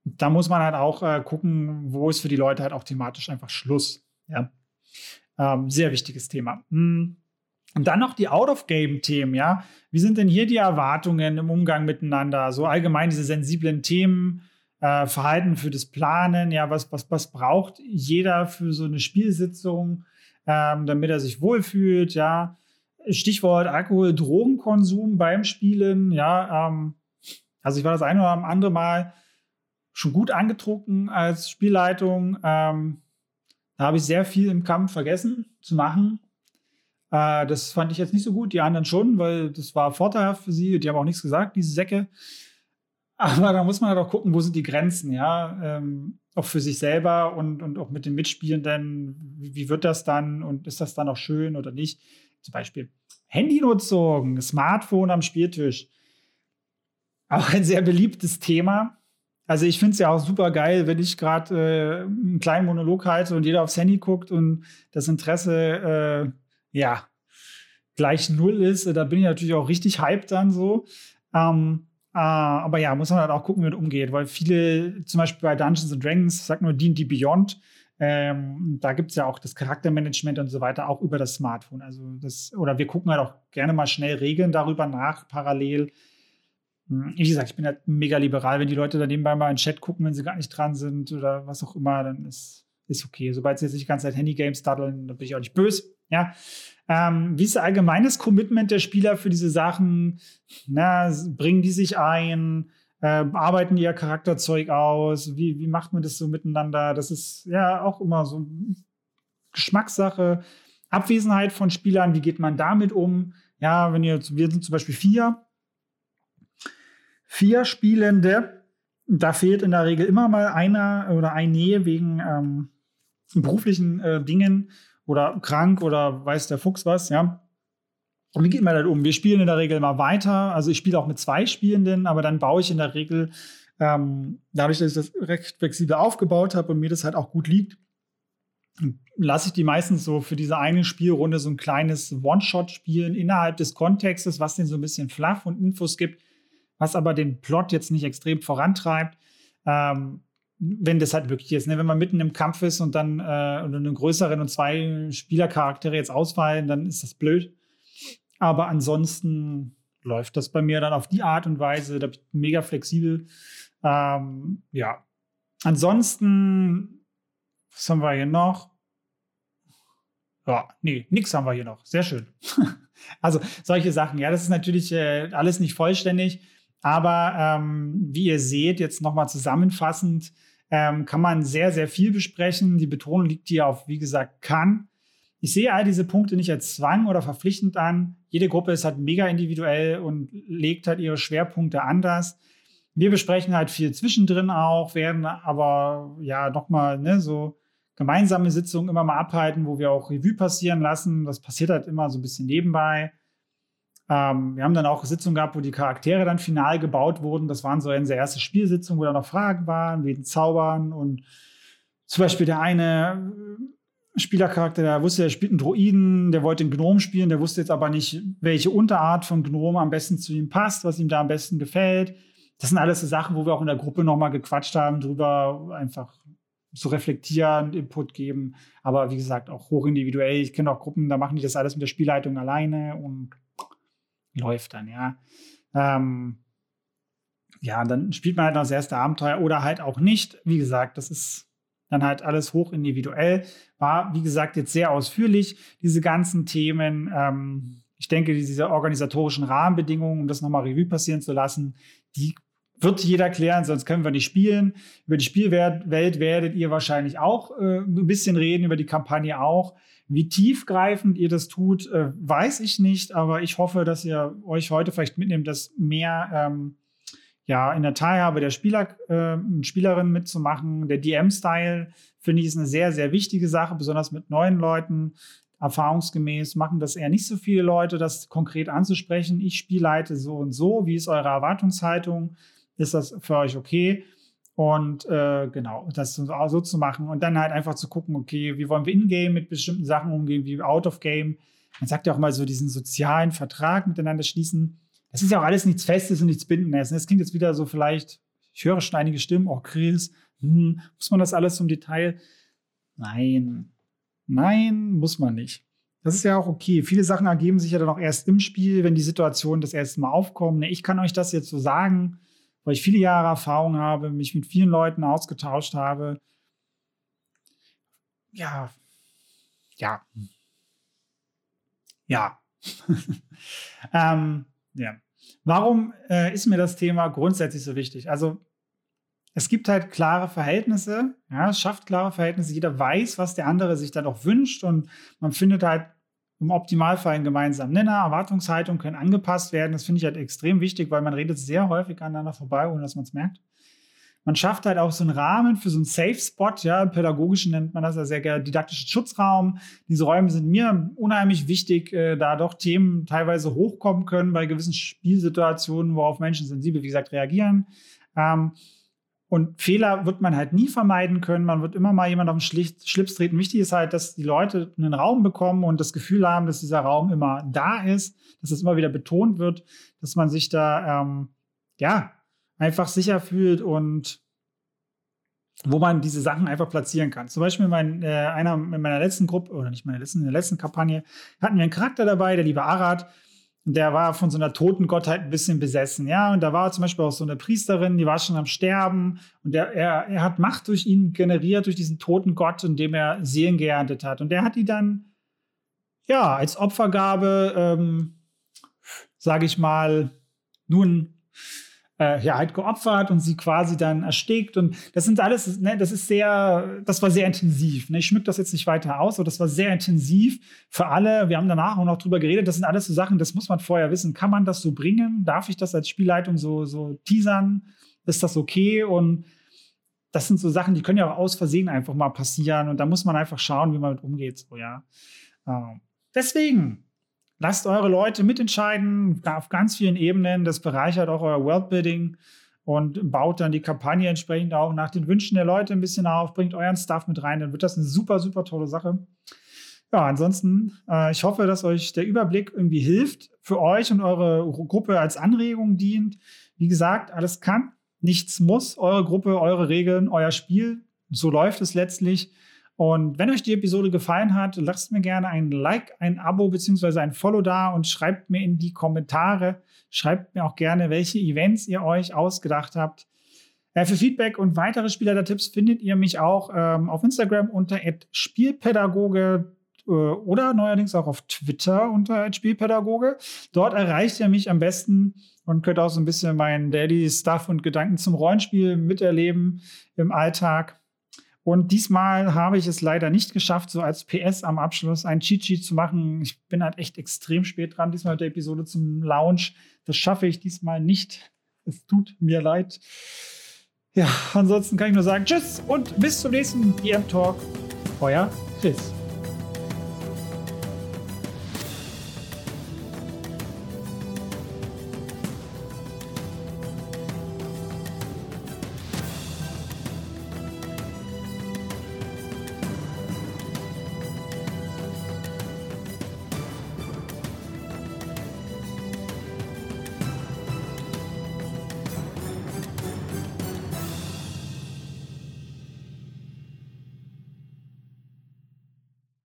da muss man halt auch äh, gucken, wo ist für die Leute halt auch thematisch einfach Schluss. Ja. Ähm, sehr wichtiges Thema. Hm. Und dann noch die Out-of-Game-Themen, ja. Wie sind denn hier die Erwartungen im Umgang miteinander? So allgemein diese sensiblen Themen, äh, Verhalten für das Planen, ja, was, was, was braucht jeder für so eine Spielsitzung, ähm, damit er sich wohlfühlt, ja. Stichwort Alkohol, Drogenkonsum beim Spielen, ja. Ähm, also ich war das ein oder andere Mal schon gut angetrunken als Spielleitung. Ähm, da habe ich sehr viel im Kampf vergessen zu machen. Äh, das fand ich jetzt nicht so gut, die anderen schon, weil das war vorteilhaft für sie. Die haben auch nichts gesagt, diese Säcke. Aber da muss man halt auch gucken, wo sind die Grenzen, ja. Ähm, auch für sich selber und, und auch mit den Mitspielenden. Wie, wie wird das dann und ist das dann auch schön oder nicht? Zum Beispiel Handynutzung, Smartphone am Spieltisch. Auch ein sehr beliebtes Thema. Also ich finde es ja auch super geil, wenn ich gerade äh, einen kleinen Monolog halte und jeder aufs Handy guckt und das Interesse äh, ja gleich null ist. Da bin ich natürlich auch richtig hyped dann so. Ähm, äh, aber ja, muss man halt auch gucken, wie man umgeht, weil viele, zum Beispiel bei Dungeons and Dragons, sagt nur D&D Beyond, ähm, da gibt es ja auch das Charaktermanagement und so weiter auch über das Smartphone. Also das, oder wir gucken halt auch gerne mal schnell Regeln darüber nach, parallel wie gesagt, ich bin halt mega liberal. Wenn die Leute da nebenbei mal in den Chat gucken, wenn sie gar nicht dran sind oder was auch immer, dann ist, ist okay. Sobald sie jetzt nicht die ganze Zeit Handygames daddeln, dann bin ich auch nicht böse. Ja. Ähm, wie ist allgemeines Commitment der Spieler für diese Sachen? Na, bringen die sich ein? Äh, arbeiten ihr Charakterzeug aus? Wie, wie macht man das so miteinander? Das ist ja auch immer so Geschmackssache. Abwesenheit von Spielern, wie geht man damit um? Ja, wenn ihr, wir sind zum Beispiel vier, vier Spielende. Da fehlt in der Regel immer mal einer oder eine Nähe wegen ähm, beruflichen äh, Dingen oder krank oder weiß der Fuchs was, ja. Und wie geht man damit um? Wir spielen in der Regel immer weiter. Also ich spiele auch mit zwei Spielenden, aber dann baue ich in der Regel, ähm, dadurch, dass ich das recht flexibel aufgebaut habe und mir das halt auch gut liegt, lasse ich die meistens so für diese eine Spielrunde so ein kleines One-Shot spielen innerhalb des Kontextes, was den so ein bisschen fluff und Infos gibt, was aber den Plot jetzt nicht extrem vorantreibt. Ähm, wenn das halt wirklich ist, ne? wenn man mitten im Kampf ist und dann äh, oder einen größeren und zwei Spielercharaktere jetzt ausfallen, dann ist das blöd. Aber ansonsten läuft das bei mir dann auf die Art und Weise, da bin ich mega flexibel. Ähm, ja. Ansonsten, was haben wir hier noch? Ja, nee, nix haben wir hier noch. Sehr schön. also solche Sachen. Ja, das ist natürlich äh, alles nicht vollständig. Aber ähm, wie ihr seht, jetzt nochmal zusammenfassend, ähm, kann man sehr, sehr viel besprechen. Die Betonung liegt hier auf, wie gesagt, kann. Ich sehe all diese Punkte nicht als Zwang oder verpflichtend an. Jede Gruppe ist halt mega individuell und legt halt ihre Schwerpunkte anders. Wir besprechen halt viel zwischendrin auch, werden aber ja nochmal ne, so gemeinsame Sitzungen immer mal abhalten, wo wir auch Revue passieren lassen. Das passiert halt immer so ein bisschen nebenbei. Ähm, wir haben dann auch Sitzungen gehabt, wo die Charaktere dann final gebaut wurden. Das waren so unsere erste Spielsitzung, wo da noch Fragen waren, wegen Zaubern und zum Beispiel der eine äh, Spielercharakter, der wusste, er spielt einen Droiden, der wollte einen Gnom spielen, der wusste jetzt aber nicht, welche Unterart von Gnom am besten zu ihm passt, was ihm da am besten gefällt. Das sind alles so Sachen, wo wir auch in der Gruppe nochmal gequatscht haben, drüber einfach zu reflektieren, Input geben. Aber wie gesagt, auch hochindividuell. Ich kenne auch Gruppen, da machen die das alles mit der Spielleitung alleine und läuft dann, ja. Ähm, ja, dann spielt man halt noch das erste Abenteuer oder halt auch nicht. Wie gesagt, das ist dann halt alles hoch individuell. War, wie gesagt, jetzt sehr ausführlich, diese ganzen Themen. Ähm, ich denke, diese organisatorischen Rahmenbedingungen, um das nochmal Revue passieren zu lassen, die wird jeder klären, sonst können wir nicht spielen. Über die Spielwelt werdet ihr wahrscheinlich auch äh, ein bisschen reden, über die Kampagne auch. Wie tiefgreifend ihr das tut, äh, weiß ich nicht, aber ich hoffe, dass ihr euch heute vielleicht mitnehmt, das mehr ähm, ja, in der Teilhabe der Spieler äh, Spielerin mitzumachen. Der DM-Style finde ich ist eine sehr, sehr wichtige Sache, besonders mit neuen Leuten. Erfahrungsgemäß machen das eher nicht so viele Leute, das konkret anzusprechen. Ich spielleite so und so. Wie ist eure Erwartungshaltung? Ist das für euch okay? Und äh, genau, das so, zu machen und dann halt einfach zu gucken, okay, wie wollen wir in-game mit bestimmten Sachen umgehen, wie out of game. Man sagt ja auch mal so diesen sozialen Vertrag miteinander schließen. Das ist ja auch alles nichts Festes und nichts Bindendes. Das klingt jetzt wieder so vielleicht, ich höre schon einige Stimmen, oh Chris, hm, muss man das alles zum Detail? Nein, nein, muss man nicht. Das ist ja auch okay. Viele Sachen ergeben sich ja dann auch erst im Spiel, wenn die Situationen das erste Mal aufkommen. Ich kann euch das jetzt so sagen weil ich viele Jahre Erfahrung habe, mich mit vielen Leuten ausgetauscht habe. Ja, ja, ja. ähm, ja. Warum äh, ist mir das Thema grundsätzlich so wichtig? Also es gibt halt klare Verhältnisse, ja, es schafft klare Verhältnisse. Jeder weiß, was der andere sich dann auch wünscht und man findet halt im Optimalfall einen gemeinsamen Nenner. Erwartungshaltungen können angepasst werden. Das finde ich halt extrem wichtig, weil man redet sehr häufig aneinander vorbei, ohne dass man es merkt. Man schafft halt auch so einen Rahmen für so einen Safe Spot, ja, im Pädagogischen nennt man das ja sehr gerne didaktischen Schutzraum. Diese Räume sind mir unheimlich wichtig, äh, da doch Themen teilweise hochkommen können bei gewissen Spielsituationen, worauf Menschen sensibel, wie gesagt, reagieren. Ähm, und Fehler wird man halt nie vermeiden können. Man wird immer mal jemand auf den Schlips treten. Wichtig ist halt, dass die Leute einen Raum bekommen und das Gefühl haben, dass dieser Raum immer da ist, dass es immer wieder betont wird, dass man sich da ähm, ja einfach sicher fühlt und wo man diese Sachen einfach platzieren kann. Zum Beispiel mein, äh, einer in meiner letzten Gruppe, oder nicht meiner letzten, in der letzten Kampagne, hatten wir einen Charakter dabei, der liebe Arad, der war von so einer toten Gottheit ein bisschen besessen, ja. Und da war zum Beispiel auch so eine Priesterin, die war schon am Sterben und der, er, er hat Macht durch ihn generiert, durch diesen toten Gott, indem er Seelen geerntet hat. Und der hat die dann, ja, als Opfergabe, ähm, sage ich mal, nun äh, ja, halt geopfert und sie quasi dann erstickt. Und das sind alles, ne, das ist sehr, das war sehr intensiv. Ne? Ich schmück das jetzt nicht weiter aus, aber das war sehr intensiv für alle. Wir haben danach auch noch drüber geredet. Das sind alles so Sachen, das muss man vorher wissen. Kann man das so bringen? Darf ich das als Spielleitung so, so teasern? Ist das okay? Und das sind so Sachen, die können ja auch aus Versehen einfach mal passieren. Und da muss man einfach schauen, wie man mit umgeht. So, ja. Ähm, deswegen, Lasst eure Leute mitentscheiden auf ganz vielen Ebenen. Das bereichert auch euer Worldbuilding. und baut dann die Kampagne entsprechend auch nach den Wünschen der Leute ein bisschen auf, bringt euren Stuff mit rein, dann wird das eine super, super tolle Sache. Ja, ansonsten, äh, ich hoffe, dass euch der Überblick irgendwie hilft, für euch und eure Gruppe als Anregung dient. Wie gesagt, alles kann, nichts muss. Eure Gruppe, eure Regeln, euer Spiel. So läuft es letztlich. Und wenn euch die Episode gefallen hat, lasst mir gerne ein Like, ein Abo bzw. ein Follow da und schreibt mir in die Kommentare. Schreibt mir auch gerne, welche Events ihr euch ausgedacht habt. Äh, für Feedback und weitere Spielleiter-Tipps findet ihr mich auch ähm, auf Instagram unter Spielpädagoge äh, oder neuerdings auch auf Twitter unter Spielpädagoge. Dort erreicht ihr mich am besten und könnt auch so ein bisschen meinen Daily Stuff und Gedanken zum Rollenspiel miterleben im Alltag. Und diesmal habe ich es leider nicht geschafft, so als PS am Abschluss ein Cheat Sheet zu machen. Ich bin halt echt extrem spät dran, diesmal mit der Episode zum Launch. Das schaffe ich diesmal nicht. Es tut mir leid. Ja, ansonsten kann ich nur sagen Tschüss und bis zum nächsten DM Talk. Euer Chris.